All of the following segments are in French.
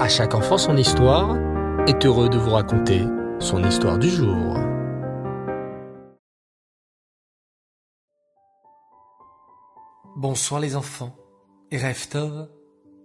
À chaque enfant son histoire est heureux de vous raconter son histoire du jour. Bonsoir les enfants, et Tov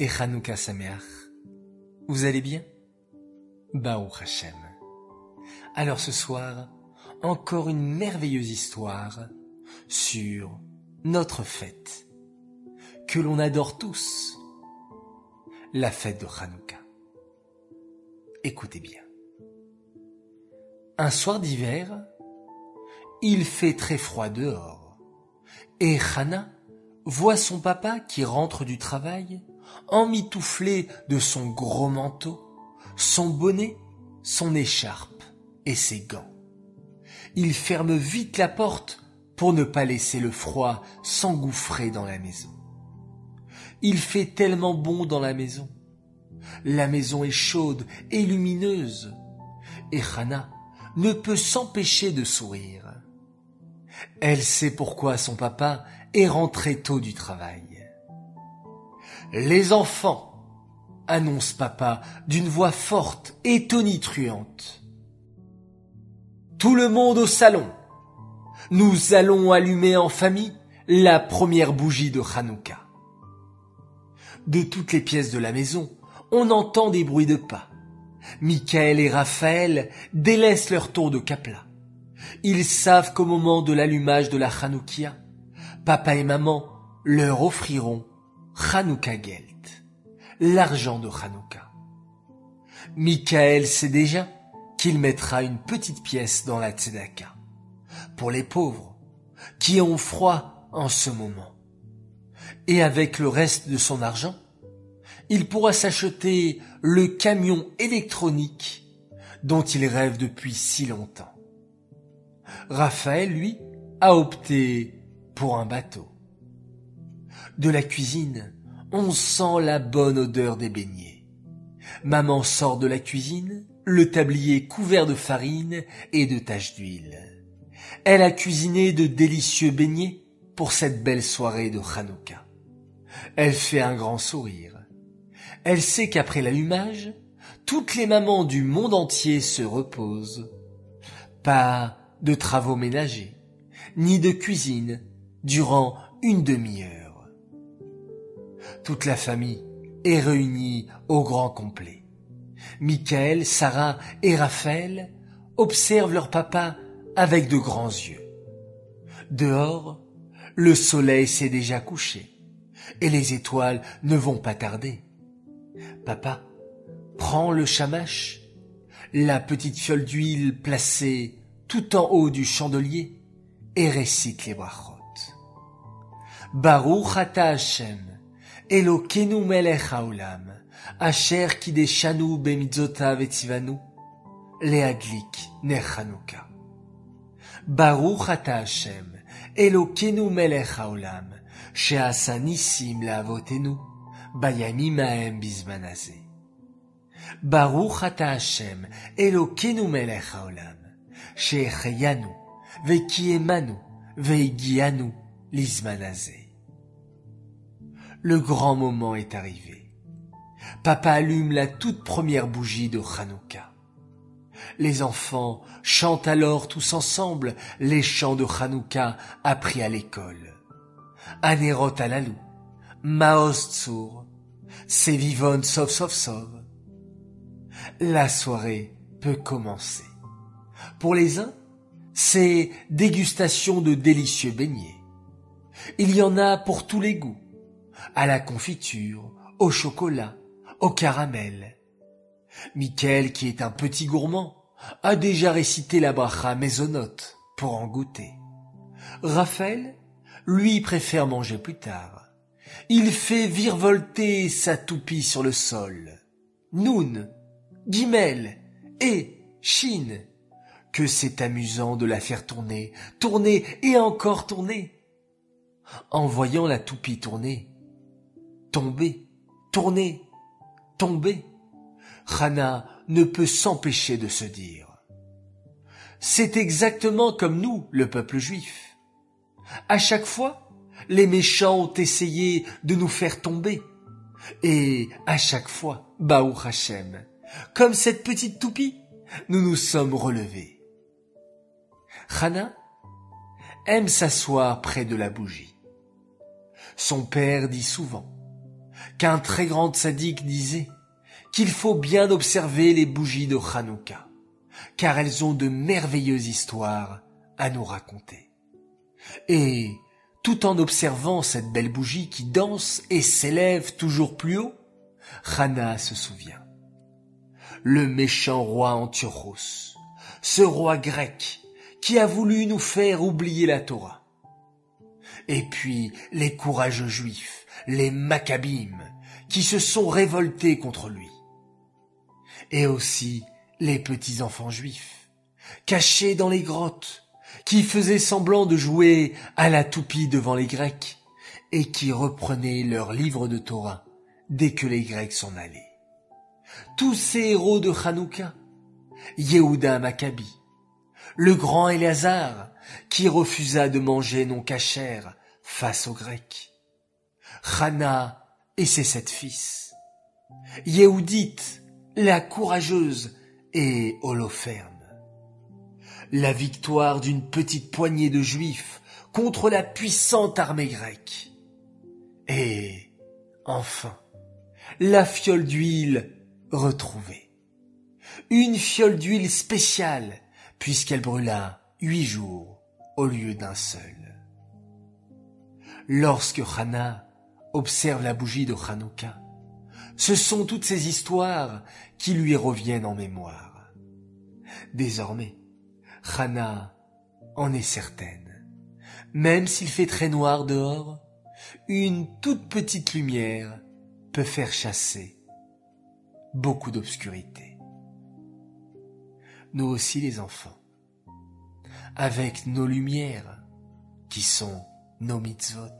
et Hanouka Sameach. Vous allez bien? Baou Hashem. Alors ce soir, encore une merveilleuse histoire sur notre fête, que l'on adore tous, la fête de Hanouka. Écoutez bien. Un soir d'hiver, il fait très froid dehors, et Hana voit son papa qui rentre du travail, emmitouflé de son gros manteau, son bonnet, son écharpe et ses gants. Il ferme vite la porte pour ne pas laisser le froid s'engouffrer dans la maison. Il fait tellement bon dans la maison. La maison est chaude et lumineuse. Et Hana ne peut s'empêcher de sourire. Elle sait pourquoi son papa est rentré tôt du travail. Les enfants, annonce papa d'une voix forte et tonitruante. Tout le monde au salon. Nous allons allumer en famille la première bougie de Hanouka. De toutes les pièces de la maison, on entend des bruits de pas. Michael et Raphaël délaissent leur tour de capla. Ils savent qu'au moment de l'allumage de la Hanoukia, papa et maman leur offriront Hanouka Gelt, l'argent de Hanouka. Michael sait déjà qu'il mettra une petite pièce dans la tzedaka, pour les pauvres, qui ont froid en ce moment. Et avec le reste de son argent, il pourra s'acheter le camion électronique dont il rêve depuis si longtemps. Raphaël, lui, a opté pour un bateau. De la cuisine, on sent la bonne odeur des beignets. Maman sort de la cuisine, le tablier couvert de farine et de taches d'huile. Elle a cuisiné de délicieux beignets pour cette belle soirée de Hanouka. Elle fait un grand sourire. Elle sait qu'après l'allumage, toutes les mamans du monde entier se reposent. Pas de travaux ménagers, ni de cuisine durant une demi-heure. Toute la famille est réunie au grand complet. Michael, Sarah et Raphaël observent leur papa avec de grands yeux. Dehors, le soleil s'est déjà couché et les étoiles ne vont pas tarder. Papa prend le chamache, la petite fiole d'huile placée tout en haut du chandelier et récite les brachot. Baruch ata Hashem, Elokenu melech haolam, asher kideshanu bemitzvotav etzivanu, leaglik ner Chanukah. Baruch ata Hashem, Elokenu melech haolam, she'asa nisim leavotenu, Le grand moment est arrivé. Papa allume la toute première bougie de Hanouka. Les enfants chantent alors tous ensemble les chants de Hanouka appris à l'école. Maoz Tzur, Sevivon Sov Sov Sov. La soirée peut commencer. Pour les uns, c'est dégustation de délicieux beignets. Il y en a pour tous les goûts à la confiture, au chocolat, au caramel. Michael, qui est un petit gourmand, a déjà récité la bracha maisonnote pour en goûter. Raphaël, lui, préfère manger plus tard. Il fait virevolter sa toupie sur le sol. Noun, Guimel et Chine. Que c'est amusant de la faire tourner, tourner et encore tourner. En voyant la toupie tourner, tomber, tourner, tomber. Hana ne peut s'empêcher de se dire. C'est exactement comme nous, le peuple juif. À chaque fois, les méchants ont essayé de nous faire tomber. Et à chaque fois, Baou Hachem, comme cette petite toupie, nous nous sommes relevés. Hana aime s'asseoir près de la bougie. Son père dit souvent qu'un très grand sadique disait qu'il faut bien observer les bougies de Hanouka, car elles ont de merveilleuses histoires à nous raconter. Et tout en observant cette belle bougie qui danse et s'élève toujours plus haut, Hana se souvient. Le méchant roi Antiochos, ce roi grec qui a voulu nous faire oublier la Torah. Et puis les courageux juifs, les Maccabim, qui se sont révoltés contre lui. Et aussi les petits enfants juifs, cachés dans les grottes, qui faisaient semblant de jouer à la toupie devant les Grecs, et qui reprenaient leurs livres de Torah dès que les Grecs s'en allaient. Tous ces héros de Hanouka, Yehuda Maccabi, le grand Éléazar, qui refusa de manger non cachère face aux Grecs, Hana et ses sept fils, Yehudit, la courageuse, et Holoferne. La victoire d'une petite poignée de juifs contre la puissante armée grecque. Et, enfin, la fiole d'huile retrouvée. Une fiole d'huile spéciale, puisqu'elle brûla huit jours au lieu d'un seul. Lorsque Hana observe la bougie de Hanouka, ce sont toutes ces histoires qui lui reviennent en mémoire. Désormais, Hana en est certaine. Même s'il fait très noir dehors, une toute petite lumière peut faire chasser beaucoup d'obscurité. Nous aussi les enfants, avec nos lumières, qui sont nos mitzvot,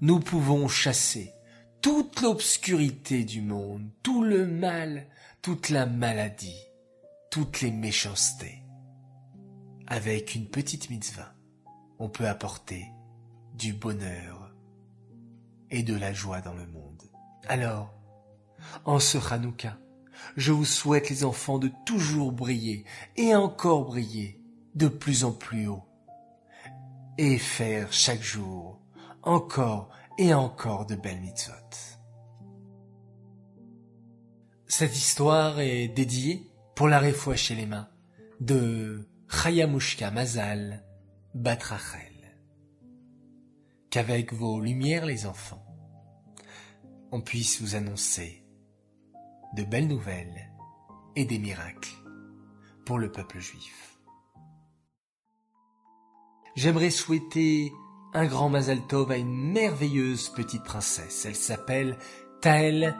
nous pouvons chasser toute l'obscurité du monde, tout le mal, toute la maladie, toutes les méchancetés. Avec une petite mitzvah, on peut apporter du bonheur et de la joie dans le monde. Alors, en ce Hanouka, je vous souhaite les enfants de toujours briller et encore briller de plus en plus haut et faire chaque jour encore et encore de belles mitzvot. Cette histoire est dédiée pour la réfoua chez les mains de Chayamushka Mazal Batrachel. Qu'avec vos lumières les enfants, on puisse vous annoncer de belles nouvelles et des miracles pour le peuple juif. J'aimerais souhaiter un grand Mazal Tov à une merveilleuse petite princesse. Elle s'appelle Tael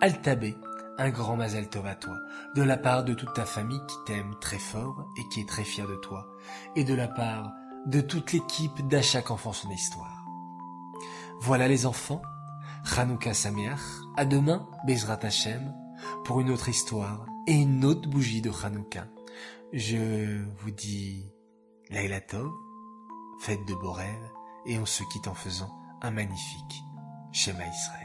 Altabé. Un grand Mazal Tov à toi, de la part de toute ta famille qui t'aime très fort et qui est très fière de toi, et de la part de toute l'équipe d'À chaque enfant son histoire. Voilà les enfants, Hanouka Sameach, à demain, Bezrat Hashem, pour une autre histoire et une autre bougie de Hanouka. Je vous dis Laila Tov, faites de beaux rêves, et on se quitte en faisant un magnifique schéma Israël.